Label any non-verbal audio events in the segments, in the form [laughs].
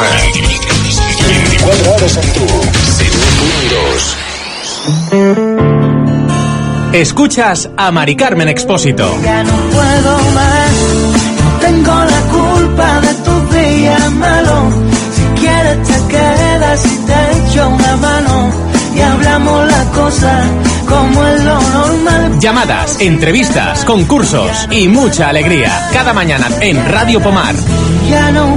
Pomar. 24 horas en tu segundos. Escuchas a Mari Carmen Expósito. Ya no puedo más, tengo la culpa de tu día malo. Si quieres te quedas y te echo una mano y hablamos la cosa como es lo normal. Llamadas, entrevistas, concursos y mucha alegría. Cada mañana en Radio Pomar. Ya no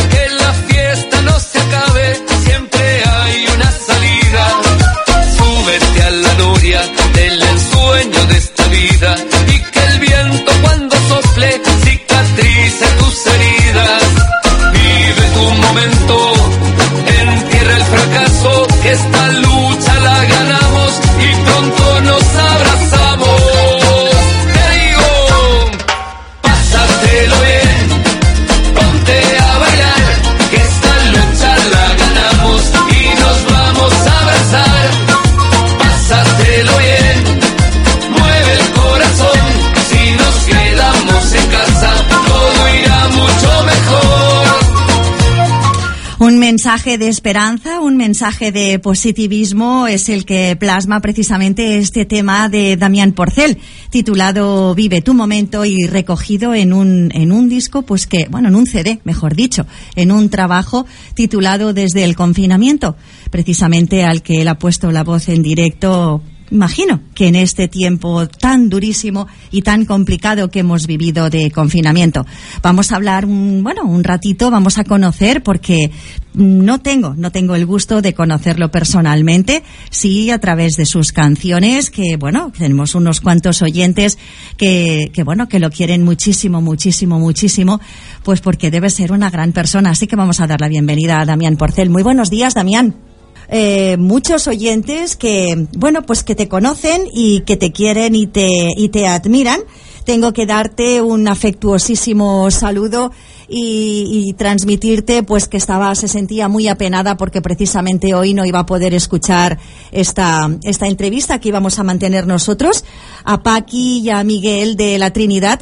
mensaje de esperanza, un mensaje de positivismo es el que plasma precisamente este tema de Damián Porcel, titulado Vive tu momento y recogido en un, en un disco, pues que, bueno, en un CD, mejor dicho, en un trabajo titulado Desde el confinamiento, precisamente al que él ha puesto la voz en directo imagino que en este tiempo tan durísimo y tan complicado que hemos vivido de confinamiento. Vamos a hablar un, bueno, un ratito, vamos a conocer porque no tengo, no tengo el gusto de conocerlo personalmente, sí a través de sus canciones, que bueno, tenemos unos cuantos oyentes que, que bueno, que lo quieren muchísimo, muchísimo, muchísimo, pues porque debe ser una gran persona. Así que vamos a dar la bienvenida a Damián Porcel. Muy buenos días, Damián eh, muchos oyentes que, bueno, pues que te conocen y que te quieren y te, y te admiran. Tengo que darte un afectuosísimo saludo y, y, transmitirte pues que estaba se sentía muy apenada porque precisamente hoy no iba a poder escuchar esta esta entrevista que íbamos a mantener nosotros a Paqui y a Miguel de la Trinidad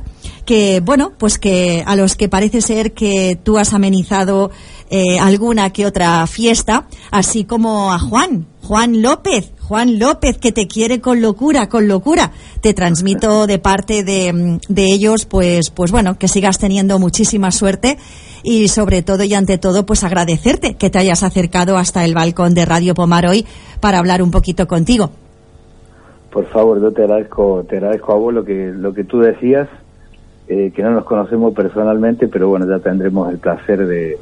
que bueno pues que a los que parece ser que tú has amenizado eh, alguna que otra fiesta, así como a Juan, Juan López, Juan López, que te quiere con locura, con locura. Te transmito de parte de, de ellos, pues, pues bueno, que sigas teniendo muchísima suerte y sobre todo y ante todo, pues agradecerte que te hayas acercado hasta el balcón de Radio Pomar hoy para hablar un poquito contigo. Por favor, yo te agradezco, te agradezco a vos lo que, lo que tú decías, eh, que no nos conocemos personalmente, pero bueno, ya tendremos el placer de,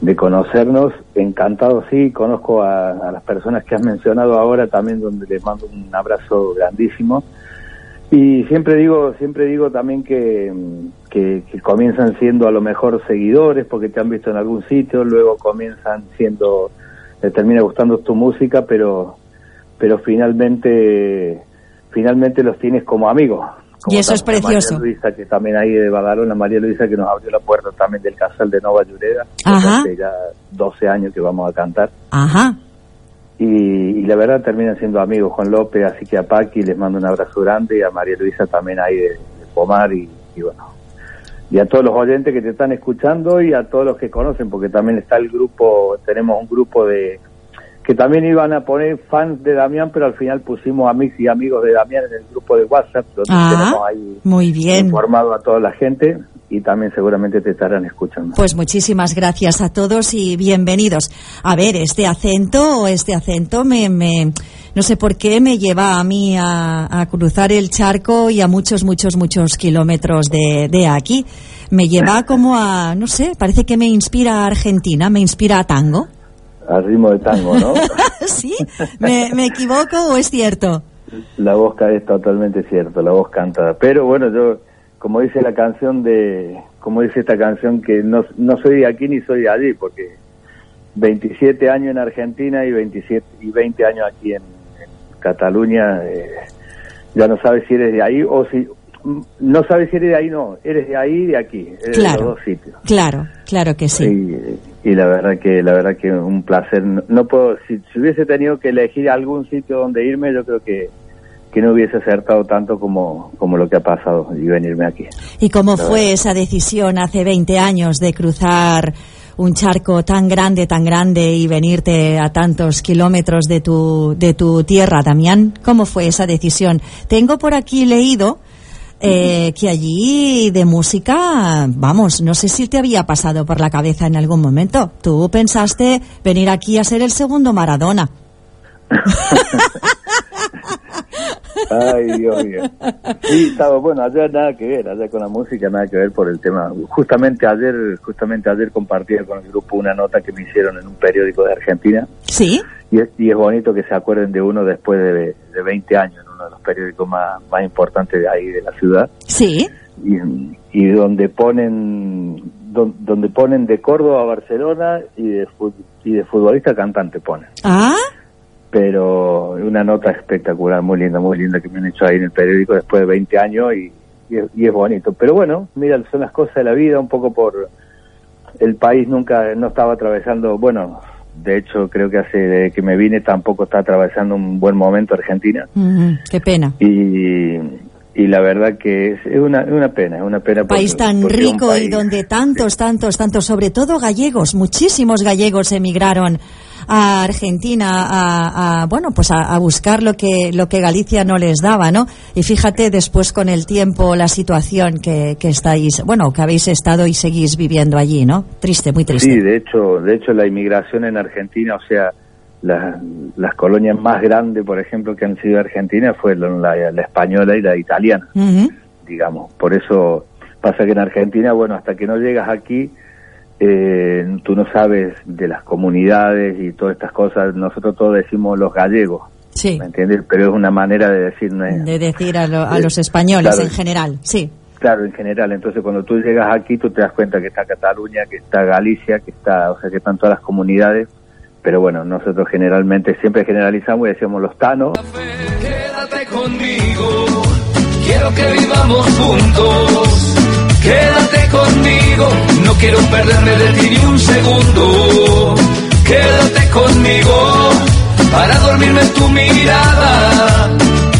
de conocernos. Encantado, sí, conozco a, las personas que has mencionado ahora también, donde les mando un abrazo grandísimo. Y siempre digo, siempre digo también que, que, comienzan siendo a lo mejor seguidores porque te han visto en algún sitio, luego comienzan siendo, termina gustando tu música, pero, pero finalmente, finalmente los tienes como amigos, y eso es precioso. María Luisa, que también ahí de Badalona, María Luisa, que nos abrió la puerta también del casal de Nova Llureda. Hace ya 12 años que vamos a cantar. Ajá. Y, la verdad terminan siendo amigos Juan López, así que a Paqui les mando un abrazo grande y a María Luisa también ahí de, Pomar y, y bueno, y a todos los oyentes que te están escuchando y a todos los que conocen, porque también está el grupo, tenemos un grupo de que también iban a poner fans de Damián, pero al final pusimos amigos y amigos de Damián en el grupo de WhatsApp, donde ah, tenemos ahí muy bien. informado a toda la gente y también seguramente te estarán escuchando. Pues muchísimas gracias a todos y bienvenidos. A ver, este acento, este acento me, me no sé por qué me lleva a mí a, cruzar el charco y a muchos, muchos, muchos kilómetros de, de aquí. Me lleva [laughs] como a, no sé, parece que me inspira a Argentina, me inspira a tango al ritmo de tango, ¿no? [laughs] ¿Sí? ¿Me, equivoco o es cierto? La voz es totalmente cierto, la voz canta. Pero bueno, yo, como dice la canción de, como dice esta canción, que no, no soy de aquí ni soy de allí, porque 27 años en Argentina y 27 y 20 años aquí en, en Cataluña, eh, ya no sabes si eres de ahí o si no sabes si eres de ahí, no, eres de ahí y de aquí, eres de los Claro, dos sitios. claro, claro que sí. Y, y la verdad que la verdad que un placer. No, no puedo, si, si hubiese tenido que elegir algún sitio donde irme, yo creo que que no hubiese acertado tanto como, como lo que ha pasado y venirme aquí. ¿Y cómo fue esa decisión hace 20 años de cruzar un charco tan grande, tan grande y venirte a tantos kilómetros de tu, de tu tierra, Damián? ¿Cómo fue esa decisión? Tengo por aquí leído eh, que allí de música, vamos, no sé si te había pasado por la cabeza en algún momento. Tú pensaste venir aquí a ser el segundo Maradona. [laughs] Ay, Dios mío. Sí, estaba bueno, ayer nada que ver, ayer con la música nada que ver por el tema. Justamente ayer, justamente ayer compartí con el grupo una nota que me hicieron en un periódico de Argentina ¿Sí? y es, y es bonito que se acuerden de uno después de, de 20 años, uno de los periódicos más, más importantes de ahí de la ciudad ¿Sí? y, y donde ponen don- donde ponen de Córdoba a Barcelona y de, y de futbolista a cantante ponen. ¿Ah? pero una nota espectacular, muy linda, muy linda que me han hecho ahí en el periódico después de 20 años y, y es, y es bonito. Pero bueno, mira, son las cosas de la vida, un poco por el país nunca, no estaba atravesando, bueno, de hecho creo que hace que me vine tampoco está atravesando un buen momento Argentina qué pena. y, y la verdad que es, una, una pena, es una pena. Un país tan rico y donde tantos, tantos, tantos, sobre todo gallegos, muchísimos gallegos emigraron a Argentina a, a, bueno pues a, a buscar lo que lo que Galicia no les daba no y fíjate después con el tiempo la situación que, que estáis bueno que habéis estado y seguís viviendo allí no triste muy triste. Sí, de hecho, de hecho la inmigración en Argentina, o sea, la- las colonias más grandes, por ejemplo, que han sido Argentina fue la, la- la española y la italiana, digamos. Por eso pasa que en Argentina, bueno, hasta que no llegas aquí, eh, tú no sabes de las comunidades y todas estas cosas. Nosotros todos decimos los gallegos, sí ¿me entiendes? Pero es una manera de decir, no de decir a, lo- a los españoles Claro. en general sí Claro, en general. Entonces, cuando tú llegas aquí, tú te das cuenta que está Cataluña, que está Galicia, que está, o sea, que están todas las comunidades. Pero bueno, nosotros generalmente siempre generalizamos y decimos los tanos. Quédate conmigo, quiero que vivamos juntos. Quédate conmigo, no quiero perderme de ti ni un segundo. Quédate conmigo, para dormirme en tu mirada.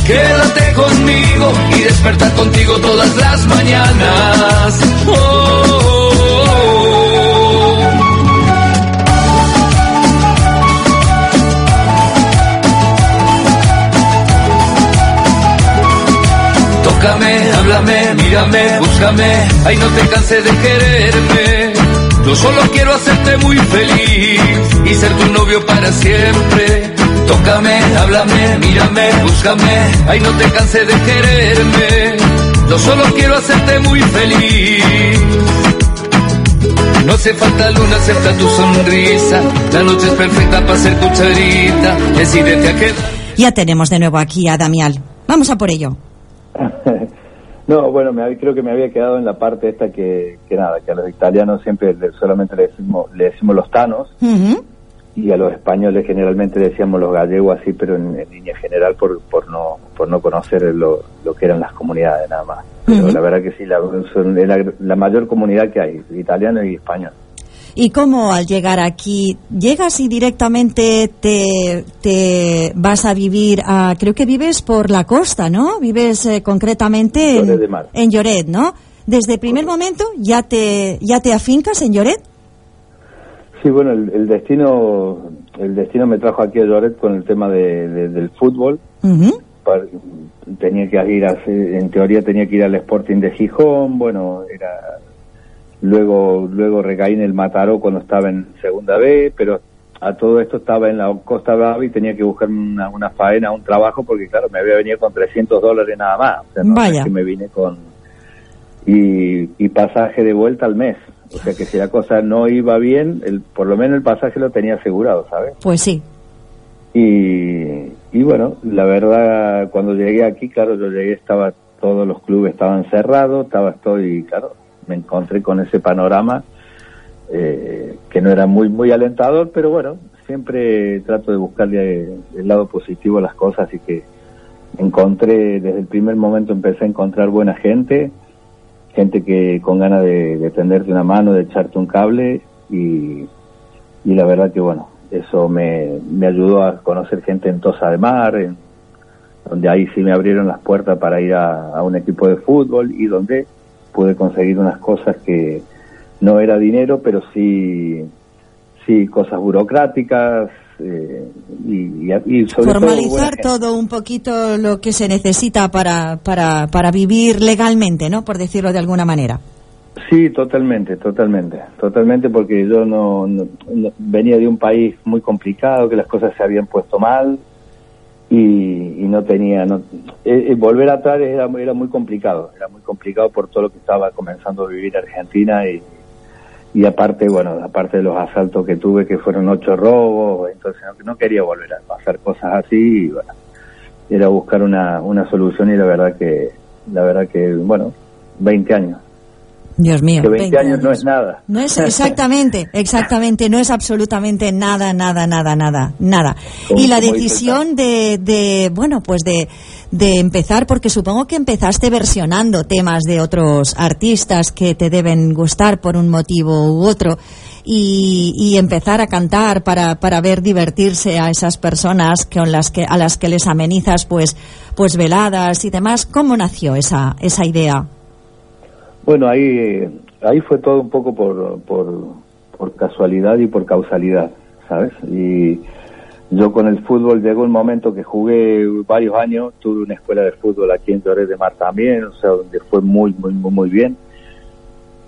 Quédate conmigo y despertar contigo todas las mañanas. Oh, Tócame, háblame, mírame, búscame, ay no te canses de quererme. Yo solo quiero hacerte muy feliz y ser tu novio para siempre. Tócame, háblame, mírame, búscame, ay no te canses de quererme. Yo solo quiero hacerte muy feliz. No hace falta luna, acepta tu sonrisa. La noche es perfecta para ser cucharita. Decídete a quedar. ya tenemos de nuevo aquí a Damián vamos a por ello [laughs] no, bueno, me, creo que me había quedado en la parte esta que, que nada, que a los italianos siempre le- solamente le decimos, le decimos los tanos y a los españoles generalmente le decíamos los gallegos así, pero en, en línea general por, por no por no conocer lo, lo que eran las comunidades nada más. Pero la verdad que sí, la, son la, la mayor comunidad que hay, italiano y español. ¿Y cómo al llegar aquí, llegas y directamente te, te vas a vivir a, creo que vives por la costa, ¿no? Vives eh, concretamente de en, Mar. en Lloret, ¿no? Desde el primer momento ya te, ya te afincas en Lloret. Sí, bueno, el, el destino el destino me trajo aquí a Lloret con el tema de, de- del fútbol. Tenía que ir a en teoría tenía que ir al Sporting de Gijón, bueno, era luego luego recaí en el Mataró cuando estaba en segunda B, pero a todo esto estaba en la Costa Brava y tenía que buscar una, una faena, un trabajo, porque claro, me había venido con 300 dólares nada más, o sea, no Vaya. es que me vine con y, y pasaje de vuelta al mes, o sea que si la cosa no iba bien, el, por lo menos el pasaje lo tenía asegurado, ¿sabes? Pues sí. Y, y bueno, la verdad, cuando llegué aquí, claro, yo llegué, estaba, todos los clubes estaban cerrados, estaba todo y claro, me encontré con ese panorama eh, que no era muy muy alentador, pero bueno, siempre trato de buscarle el lado positivo a las cosas, así que encontré, desde el primer momento empecé a encontrar buena gente, gente que con ganas de, de tenderte una mano, de echarte un cable y, y la verdad que bueno, eso me, me ayudó a conocer gente en Tosa de Mar, donde ahí sí me abrieron las puertas para ir a, a un equipo de fútbol y donde pude conseguir unas cosas que no era dinero, pero sí, sí cosas burocráticas, eh, y, y, sobre Formalizar todo, todo, un poquito lo que se necesita para, para, para vivir legalmente, ¿no? Por decirlo de alguna manera. Sí, totalmente, totalmente, totalmente, porque yo no, no, no, venía de un país muy complicado, que las cosas se habían puesto mal y, y no tenía, no, eh, eh, volver atrás era, era muy complicado, era muy complicado por todo lo que estaba comenzando a vivir Argentina y, y aparte, bueno, aparte de los asaltos que tuve, que fueron ocho robos, entonces no, quería volver a pasar cosas así, bueno, era buscar una, una solución y la verdad que, la verdad que, bueno, 20 años. Dios mío. Que 20, 20 años, años, no es nada. No es exactamente, exactamente, no es absolutamente nada, nada, nada, nada, nada. Y la decisión de, de, bueno, pues de, de empezar, porque supongo que empezaste versionando temas de otros artistas que te deben gustar por un motivo u otro. Y, y, empezar a cantar para, para ver divertirse a esas personas con las que, a las que les amenizas pues, pues veladas y demás. ¿Cómo nació esa, esa idea? Bueno, ahí, ahí fue todo un poco por, por, por casualidad y por causalidad, ¿sabes? Y yo con el fútbol llegó un momento que jugué varios años, tuve una escuela de fútbol aquí en Torres de Mar también, o sea, donde fue muy, muy, muy, muy bien.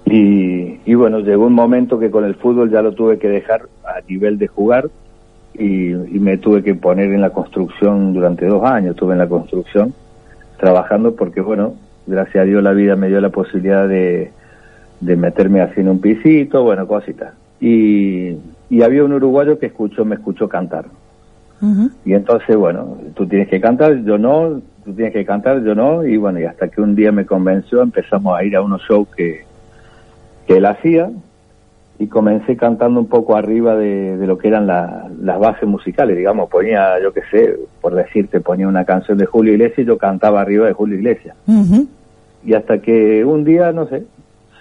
Y, y bueno, llegó un momento que con el fútbol ya lo tuve que dejar a nivel de jugar y, y me tuve que poner en la construcción durante dos años, estuve en la construcción trabajando porque, bueno, gracias a Dios la vida me dio la posibilidad de, de meterme así en un pisito, bueno, cositas. Y, y había un uruguayo que escuchó, me escuchó cantar. Uh -huh. Y entonces, bueno, tú tienes que cantar, yo no, tú tienes que cantar, yo no, y bueno, y hasta que un día me convenció, empezamos a ir a unos shows que, que él hacía, y comencé cantando un poco arriba de, de lo que eran la, las bases musicales, digamos, ponía, yo qué sé, por decirte, ponía una canción de Julio Iglesias y yo cantaba arriba de Julio Iglesias. Uh -huh. Y hasta que un día, no sé,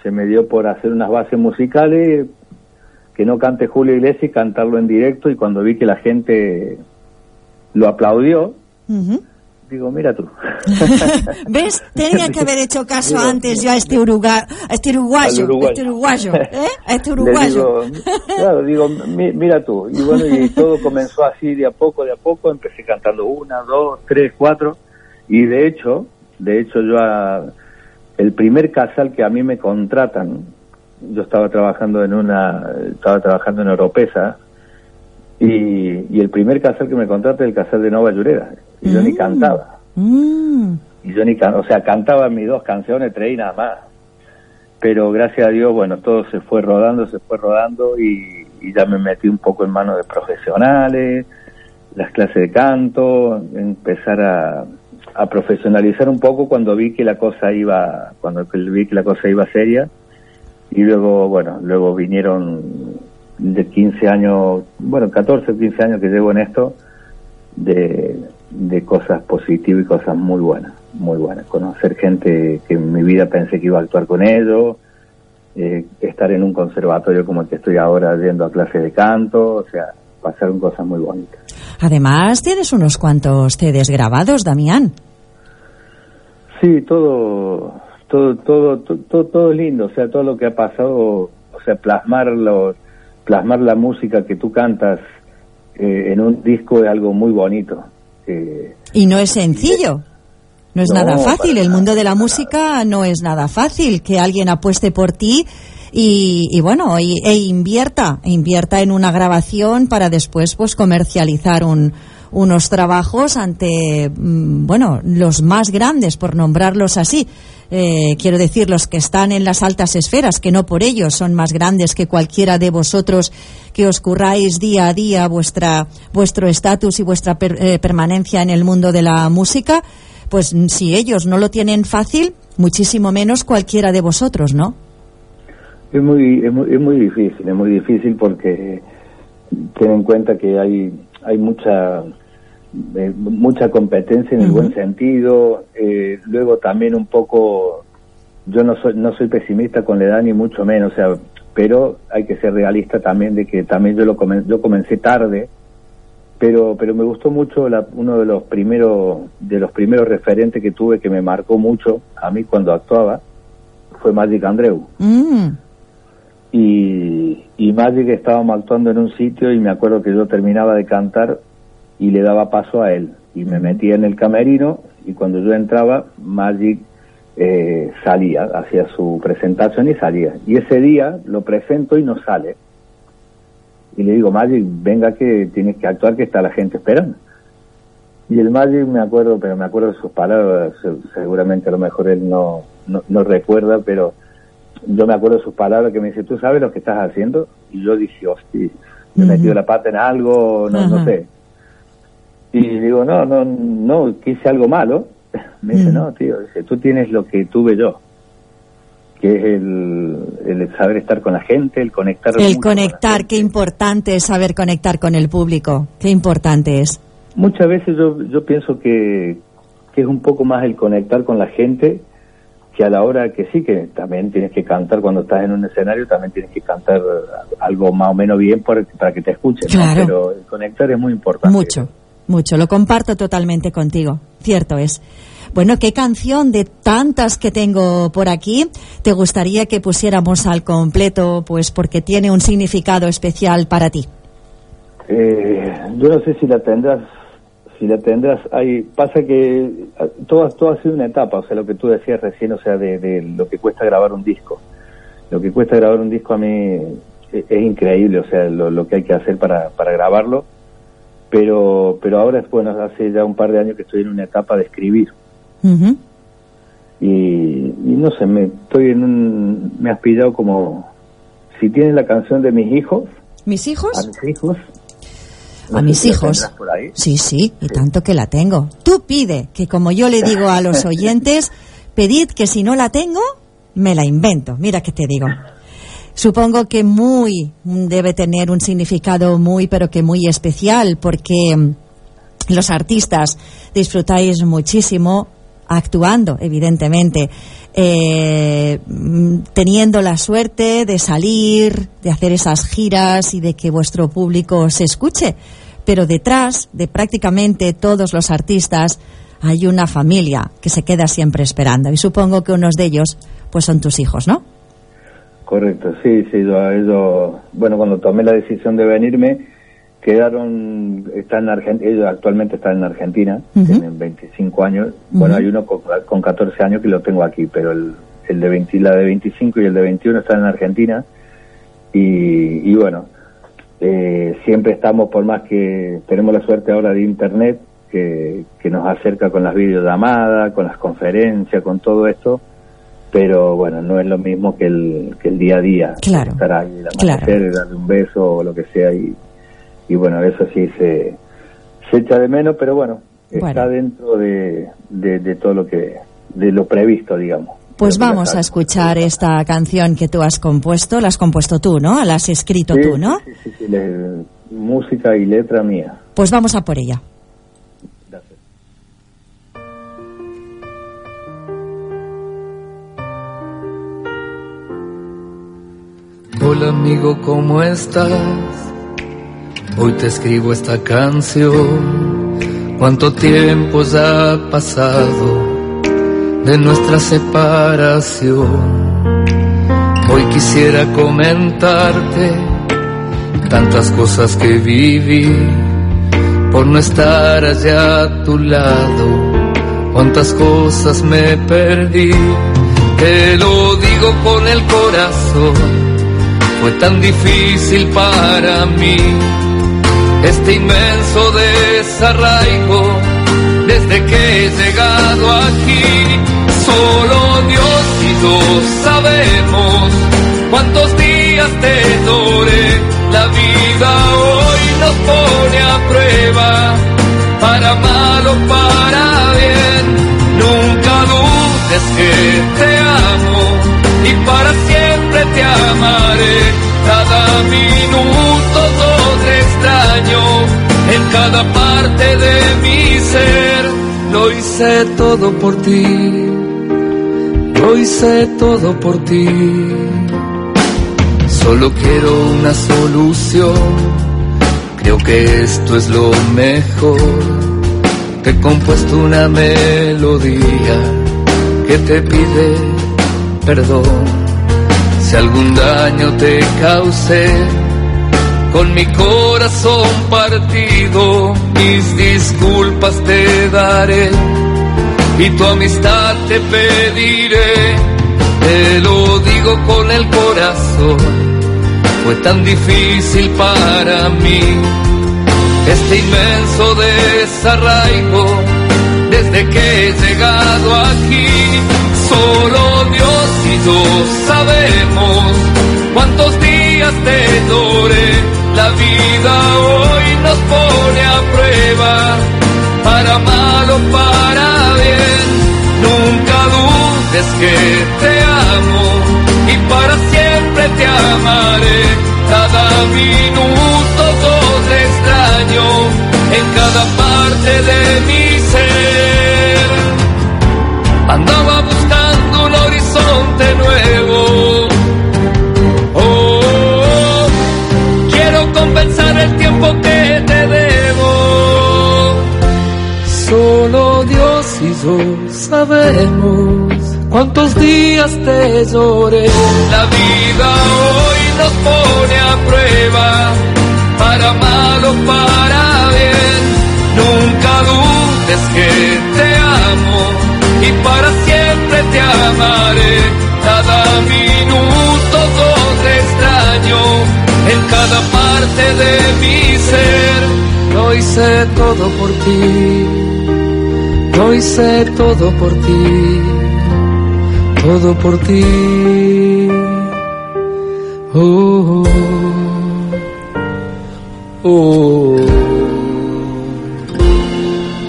se me dio por hacer unas bases musicales, que no cante Julio Iglesias y cantarlo en directo, y cuando vi que la gente lo aplaudió, uh -huh. Digo, mira tú. [laughs] ¿Ves? Tenía que haber hecho caso digo, antes yo a este, uruga, a este uruguayo, uruguayo, este uruguayo, ¿eh? A este uruguayo. Digo, claro, digo, mira tú. Y bueno, y [laughs] todo comenzó así de a poco, de a poco, empecé cantando una, dos, tres, cuatro, y de hecho, de hecho yo a, el primer casal que a mí me contratan, yo estaba trabajando en una, estaba trabajando en Oropesa, y, y el primer casal que me contrata es el casal de Nova Llureda, y yo mm. ni cantaba. Mm. Y yo ni can, o sea, cantaba mis dos canciones, tres y nada más. Pero gracias a Dios, bueno, todo se fue rodando, se fue rodando y, y ya me metí un poco en manos de profesionales, las clases de canto, empezar a, a profesionalizar un poco cuando vi que la cosa iba, cuando vi que la cosa iba seria y luego, bueno, luego vinieron de 15 años, bueno, 14 o 15 años que llevo en esto, de, de cosas positivas y cosas muy buenas, muy buenas. Conocer gente que en mi vida pensé que iba a actuar con ellos, eh, estar en un conservatorio como el que estoy ahora yendo a clase de canto, o sea, pasaron cosas muy bonitas. Además, tienes unos cuantos CDs grabados, Damián. Sí, todo, todo, todo, todo, todo es lindo, o sea, todo lo que ha pasado, o sea, plasmar los, plasmar la música que tú cantas eh, en un disco es algo muy bonito. Eh, y no es sencillo. No es no, nada fácil. El mundo de la música no es nada fácil. Que alguien apueste por ti y, y bueno, y, e invierta, invierta en una grabación para después pues comercializar un, unos trabajos ante, bueno, los más grandes, por nombrarlos así. Eh, quiero decir, los que están en las altas esferas, que no por ello son más grandes que cualquiera de vosotros que os curráis día a día vuestra, vuestro estatus y vuestra per, eh, permanencia en el mundo de la música, pues si ellos no lo tienen fácil, muchísimo menos cualquiera de vosotros, ¿no? Es muy, es muy, es muy difícil, es muy difícil porque ten en cuenta que hay, hay mucha, eh, mucha competencia en el buen sentido. Eh, luego también un poco, yo no soy, no soy pesimista con la edad ni mucho menos, o sea, pero hay que ser realista también de que también yo lo comen- yo comencé tarde, pero pero me gustó mucho la- uno de los primeros de los primeros referentes que tuve que me marcó mucho a mí cuando actuaba fue Magic Andreu Mm, y, y Magic estábamos actuando en un sitio y me acuerdo que yo terminaba de cantar y le daba paso a él. Y me metía en el camerino y cuando yo entraba Magic eh, salía, hacía su presentación y salía. Y ese día lo presento y no sale. Y le digo Magic venga que tienes que actuar que está la gente esperando. Y el Magic me acuerdo pero me acuerdo de sus palabras se- seguramente a lo mejor él no, no, no recuerda pero yo me acuerdo de sus palabras que me dice, ¿tú sabes lo que estás haciendo? Y yo dije, hostia, me he metido la pata en algo, no, no sé. Y digo, no, no, no, que hice algo malo. [laughs] Me dice, no, tío, dice, tú tienes lo que tuve yo, que es el, el saber estar con la gente, el conectar. El conectar, qué importante es saber conectar con el público, qué importante es. Muchas veces yo, yo pienso que, que es un poco más el conectar con la gente que a la hora que sí, que también tienes que cantar cuando estás en un escenario, también tienes que cantar algo más o menos bien por- para que te escuchen. ¿no? Claro. Pero el conectar es muy importante. Mucho, mucho, lo comparto totalmente contigo, cierto es. Bueno, ¿qué canción de tantas que tengo por aquí te gustaría que pusiéramos al completo, pues porque tiene un significado especial para ti? Eh, yo no sé si la tendrás, si la tendrás, hay, pasa que eh, todo, todo ha sido una etapa, o sea, lo que tú decías recién, o sea, de, lo que cuesta grabar un disco. Lo que cuesta grabar un disco a mí es, es increíble, o sea, lo, lo que hay que hacer para, para grabarlo, pero, pero ahora es bueno, hace ya un par de años que estoy en una etapa de escribir Ujú. y, y no sé, me estoy en un, me has pillado como, si tienes la canción de mis hijos, ¿Mis a hijos? mis hijos, no A mis hijos. tendrás por ahí. Sí, sí, y tanto que la tengo. Tú pide, que como yo le digo a los [laughs] oyentes, pedid que si no la tengo, me la invento. Mira que te digo. Supongo que muy debe tener un significado muy, pero que muy especial, porque mm, los artistas disfrutáis muchísimo actuando, evidentemente, eh, mm, teniendo la suerte de salir, de hacer esas giras y de que vuestro público se escuche. Pero detrás de prácticamente todos los artistas hay una familia que se queda siempre esperando. Y supongo que unos de ellos, pues son tus hijos, ¿no? Correcto, sí, sí, yo, ellos, bueno, cuando tomé la decisión de venirme, quedaron, están en Argentina, ellos actualmente están en Argentina, tienen 25 años, bueno, hay uno con, con 14 años que lo tengo aquí, pero el, el de 20, la de 25 y el de 21 están en Argentina, y, y bueno, eh, siempre estamos, por más que tenemos la suerte ahora de Internet, que, que nos acerca con las videollamadas, con las conferencias, con todo esto, pero bueno, no es lo mismo que el, que el día a día. Claro, Estar ahí, el claro. amanecer, darle un beso o lo que sea, y, y bueno, eso sí se, se echa de menos, pero bueno, está Bueno. dentro de, de, de todo lo que, de lo previsto, digamos. Pues vamos está. a escuchar esta canción que tú has compuesto. La has compuesto tú, ¿no? La has escrito Sí, tú, ¿no? Sí, sí, sí, le- música y letra mía. Pues vamos a por ella. Hola amigo, ¿cómo estás? Hoy te escribo esta canción. ¿Cuánto tiempo ya ha pasado de nuestra separación? Hoy quisiera comentarte tantas cosas que viví por no estar allá a tu lado. Cuántas cosas me perdí, te lo digo con el corazón fue tan difícil para mí este inmenso desarraigo desde que he llegado aquí. Solo Dios y yo sabemos cuántos días te lloré. La vida hoy nos pone a prueba, para mal o para bien. Nunca dudes que te amo y para siempre te amaré cada minuto todo extraño en cada parte de mi ser. Lo hice todo por ti, lo hice todo por ti. Solo quiero una solución. Creo que esto es lo mejor. Te he compuesto una melodía que te pide perdón si algún daño te causé, con mi corazón partido, mis disculpas te daré y tu amistad te pediré. Te lo digo con el corazón, fue tan difícil para mí este inmenso desarraigo desde que he llegado aquí. Solo Sabemos cuántos días te lloré. La vida hoy nos pone a prueba, para mal o para bien. Nunca dudes que te amo y para siempre te amaré. Cada minuto todo extraño en cada parte de mi días te lloré. La vida hoy nos pone a prueba, para mal o para bien. Nunca dudes que te amo y para siempre te amaré. Cada minuto todo extraño en cada parte de mi ser. Lo hice todo por ti, lo hice todo por ti, todo por ti. Oh, oh, oh.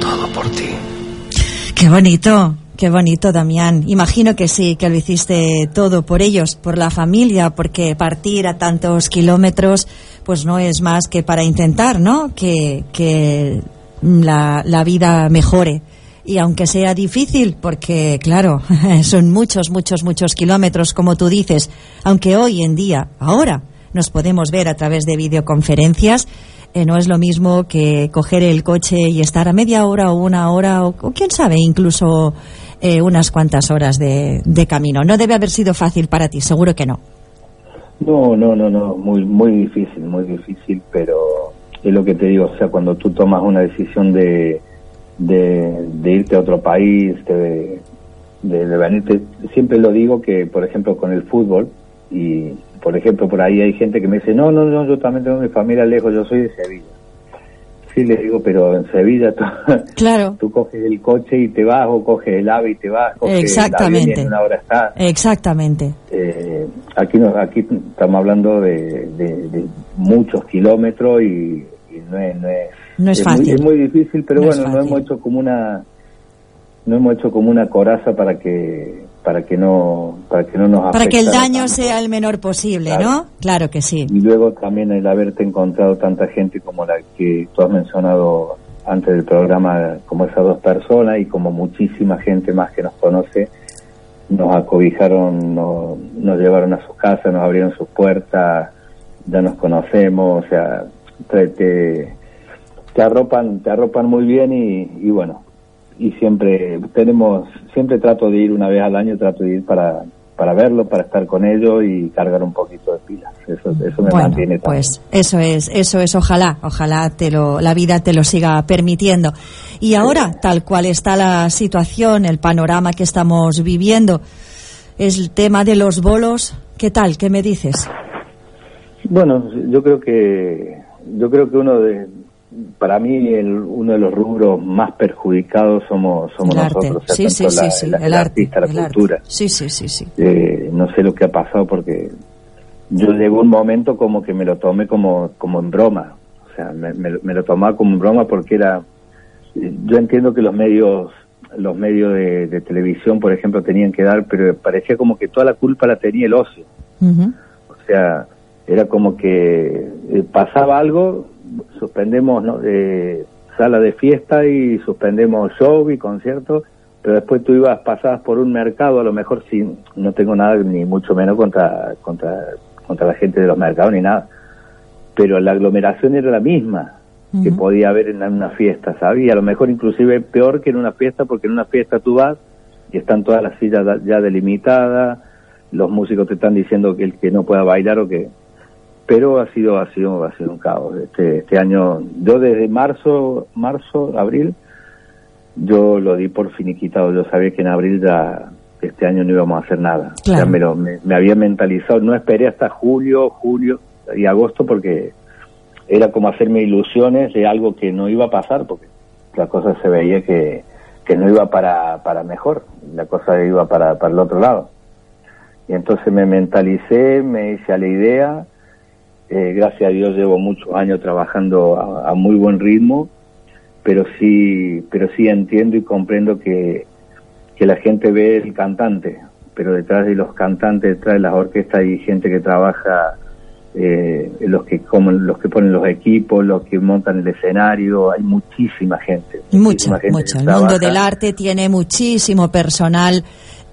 Todo por ti. Qué bonito, qué bonito, Damián. Imagino que sí, que lo hiciste todo por ellos, por la familia, porque partir a tantos kilómetros, pues no es más que para intentar, ¿no? Que, que la, la vida mejore. Y aunque sea difícil, porque claro, [laughs] son muchos, muchos, muchos kilómetros, como tú dices, aunque hoy en día, ahora, nos podemos ver a través de videoconferencias, eh, no es lo mismo que coger el coche y estar a media hora o una hora o, quién sabe, incluso eh, unas cuantas horas de, de camino. No debe haber sido fácil para ti, seguro que no. No, no, no, no, muy, muy difícil, muy difícil, pero es lo que te digo, o sea, cuando tú tomas una decisión de, de, de irte a otro país, de, de, de venirte, siempre lo digo que, por ejemplo, con el fútbol, y por ejemplo, por ahí hay gente que me dice, no, no, no, yo también tengo mi familia lejos, yo soy de Sevilla. Sí, les digo, pero en Sevilla tú, [laughs] Claro. tú coges el coche y te vas, o coges el ave y te vas, coges el avión y Exactamente. en una hora estás. Exactamente. Eh, aquí no, aquí estamos hablando de, de- de muchos kilómetros y, y no es no es, No es muy, fácil. es muy difícil pero No es bueno no hemos hecho como una no hemos hecho como una coraza para que para que no para que no nos Para que el daño tanto. sea el menor posible, Claro. ¿no? Claro que sí. y luego también el haberte encontrado tanta gente como la que tú has mencionado antes del programa como esas dos personas y como muchísima gente más que nos conoce nos acobijaron, nos, nos llevaron a sus casas, nos abrieron sus puertas, ya nos conocemos, o sea, te, te, arropan, te arropan muy bien y, y bueno, y siempre tenemos, siempre trato de ir una vez al año, trato de ir para, para verlo, para estar con ellos y cargar un poquito de pilas. Eso, eso me Bueno, mantiene también. pues eso es, eso es, ojalá, ojalá te lo, la vida te lo siga permitiendo. Y ahora, tal cual está la situación, el panorama que estamos viviendo, es el tema de los bolos. ¿Qué tal? ¿Qué me dices? Bueno, yo creo que yo creo que uno de para mí el, uno de los rubros más perjudicados somos somos el arte. nosotros, o sea, Sí, sí, tanto sí, la- sí, la- el arte. artista, la el arte. cultura. Sí, sí, sí, sí. Eh, no sé lo que ha pasado porque yo llegó un momento como que me lo tomé como como en broma, o sea, me, me lo- me lo tomaba como en broma porque era yo entiendo que los medios los medios de, de televisión, por ejemplo, tenían que dar, pero parecía como que toda la culpa la tenía el ocio. O sea, era como que eh, pasaba algo, suspendemos ¿no? eh, sala de fiesta y suspendemos show y conciertos, pero después tú ibas, pasabas por un mercado, a lo mejor sin, no tengo nada ni mucho menos contra, contra, contra la gente de los mercados ni nada, pero la aglomeración era la misma que podía haber en una fiesta, ¿sabes? Y a lo mejor inclusive peor que en una fiesta, porque en una fiesta tú vas y están todas las sillas ya delimitadas, los músicos te están diciendo que el que no pueda bailar o que pero ha sido ha sido ha sido un caos. Este este año yo desde marzo marzo abril yo lo di por finiquitado. Yo sabía que en abril ya este año no íbamos a hacer nada. Ya me, lo, me, había mentalizado. No esperé hasta julio julio y agosto porque era como hacerme ilusiones de algo que no iba a pasar porque la cosa se veía que, que no iba para, para mejor. La cosa iba para, para el otro lado. Y entonces me mentalicé, me hice a la idea. Eh, gracias a Dios llevo muchos años trabajando a, muy buen ritmo, pero sí, pero sí entiendo y comprendo que, que la gente ve el cantante, pero detrás de los cantantes, detrás de las orquestas hay gente que trabaja, eh, los que como los que ponen los equipos, los que montan el escenario, hay muchísima gente. Mucha, mucha. El mundo del arte tiene muchísimo personal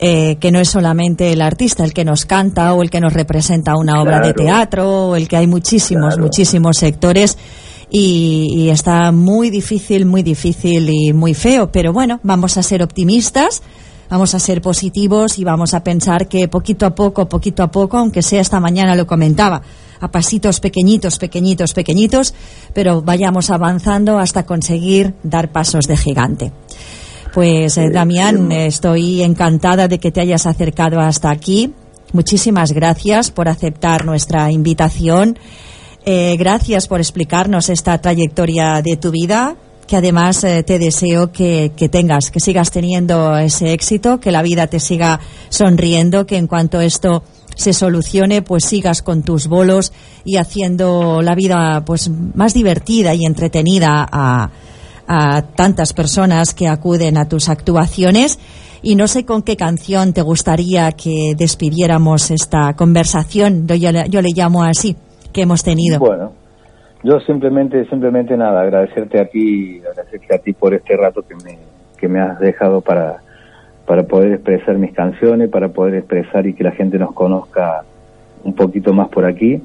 eh, que no es solamente el artista el que nos canta o el que nos representa una obra de teatro, o el que hay muchísimos, muchísimos sectores. Y, está muy difícil, muy difícil y muy feo. Pero bueno, vamos a ser optimistas, vamos a ser positivos y vamos a pensar que poquito a poco, poquito a poco, aunque sea esta mañana lo comentaba, a pasitos pequeñitos, pequeñitos, pequeñitos, pero vayamos avanzando hasta conseguir dar pasos de gigante. Pues eh, Damián, estoy encantada de que te hayas acercado hasta aquí. Muchísimas gracias por aceptar nuestra invitación. Eh, gracias por explicarnos esta trayectoria de tu vida, que además eh, te deseo que, que, tengas, que sigas teniendo ese éxito, que la vida te siga sonriendo, que en cuanto esto se solucione, pues sigas con tus bolos y haciendo la vida pues más divertida y entretenida a, a tantas personas que acuden a tus actuaciones. Y no sé con qué canción te gustaría que despidiéramos esta conversación, yo, yo le llamo así, que hemos tenido. Bueno, yo simplemente, simplemente nada, agradecerte a ti, agradecerte a ti por este rato que me, que me has dejado para, para poder expresar mis canciones, para poder expresar y que la gente nos conozca un poquito más por aquí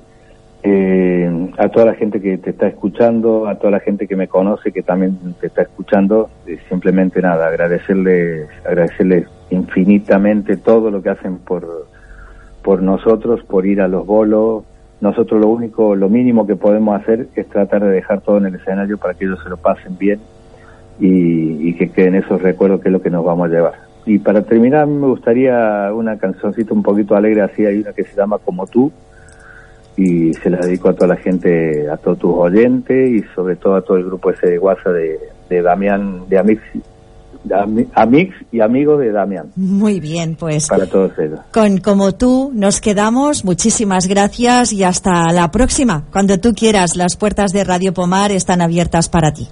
eh, a toda la gente que te está escuchando, a toda la gente que me conoce, que también te está escuchando, eh, simplemente nada, agradecerles, agradecerles infinitamente todo lo que hacen por, por nosotros, por ir a los bolos. Nosotros lo único, lo mínimo que podemos hacer es tratar de dejar todo en el escenario para que ellos se lo pasen bien y, y que queden esos recuerdos que es lo que nos vamos a llevar. Y para terminar me gustaría una cancioncita un poquito alegre, así hay una que se llama Como tú, y se la dedico a toda la gente, a todos tus oyentes y sobre todo a todo el grupo ese de WhatsApp de, de Damián, de Amix, Amix y amigos de Damián. Muy bien, pues. Para todos ellos. Con como tú nos quedamos, muchísimas gracias y hasta la próxima. Cuando tú quieras, las puertas de Radio Pomar están abiertas para ti.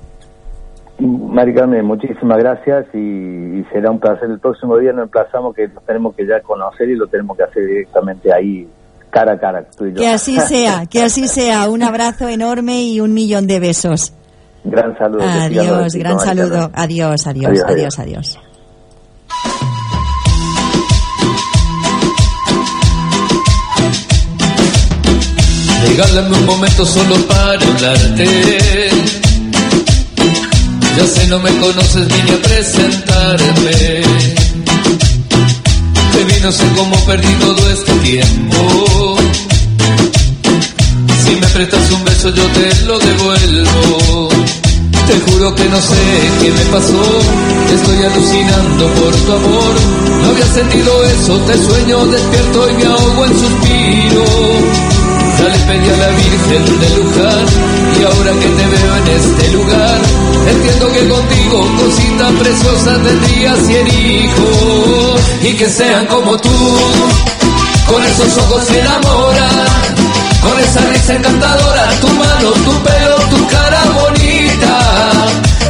Mari muchísimas gracias y, será un placer. El próximo día nos emplazamos que nos tenemos que ya conocer y lo tenemos que hacer directamente ahí cara a cara, tú y yo. Que así [laughs] sea, que así sea. Un abrazo enorme y un millón de besos. Gran saludo. Adiós, gran saludo. Adiós, adiós, adiós, adiós. Regálame un momento solo para hablarte. Ya sé, no me conoces, vine a presentarme no sé cómo perdí todo este tiempo. Si me prestas un beso yo te lo devuelvo. Te juro que no sé qué me pasó, estoy alucinando por tu amor. No había sentido eso, te sueño despierto y me ahogo en suspiro. Ya le pedí a la Virgen de Luján y ahora que te veo en este lugar, entiendo que contigo, cosita preciosa, tendría cien hijos y que sean como tú, con esos ojos que enamoran, con esa risa encantadora, tu mano, tu pelo, tu cara bonita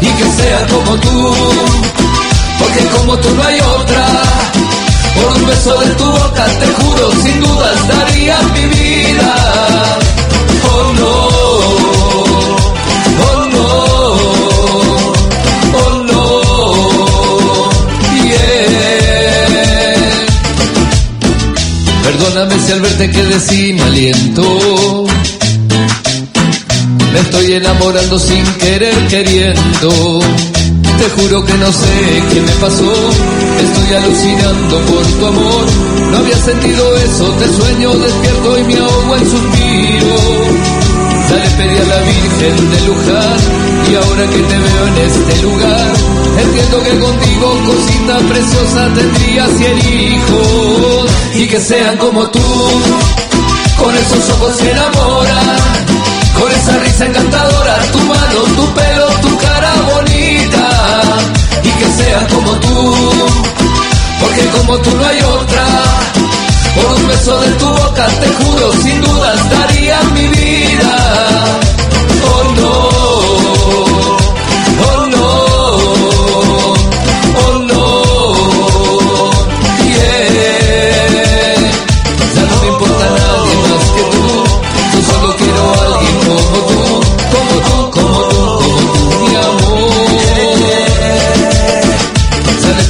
y que sean como tú, porque como tú no hay otra. Por un beso de tu boca, te juro, sin dudas daría mi vida quedé sin aliento. Me estoy enamorando sin querer queriendo. Te juro que no sé qué me pasó. Estoy alucinando por tu amor. No había sentido eso. Te sueño despierto y me ahogo en suspiro. Ya le pedí a la Virgen de Luján ahora que te veo en este lugar, entiendo que contigo cosita preciosa tendría cien hijos y que sean como tú, con esos ojos que enamoran, con esa risa encantadora, tu mano, tu pelo, tu cara bonita y que sean como tú, porque como tú no hay otra. Por un beso de tu boca, te juro, sin dudas daría mi vida.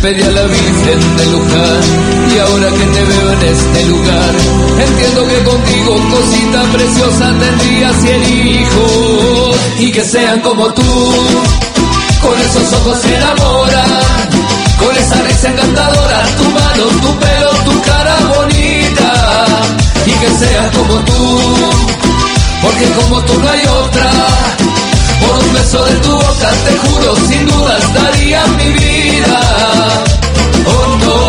Pedí a la Virgen de Luján y ahora que te veo en este lugar, entiendo que contigo, cosita preciosa, tendría cien hijos y que sean como tú, con esos ojos que enamoran, con esa risa encantadora, tu mano, tu pelo, tu cara bonita y que sean como tú, porque como tú no hay otra. Por un beso de tu boca, te juro, sin dudas daría mi vida. Oh no,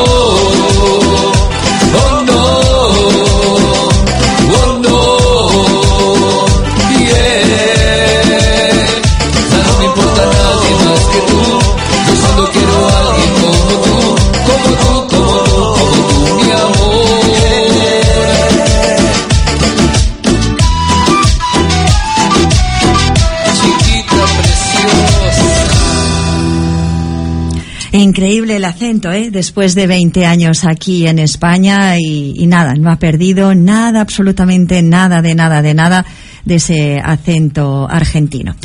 Increíble el acento, ¿eh? Después de 20 años aquí en España y, y nada, no ha perdido nada, absolutamente nada, de nada, de nada de ese acento argentino.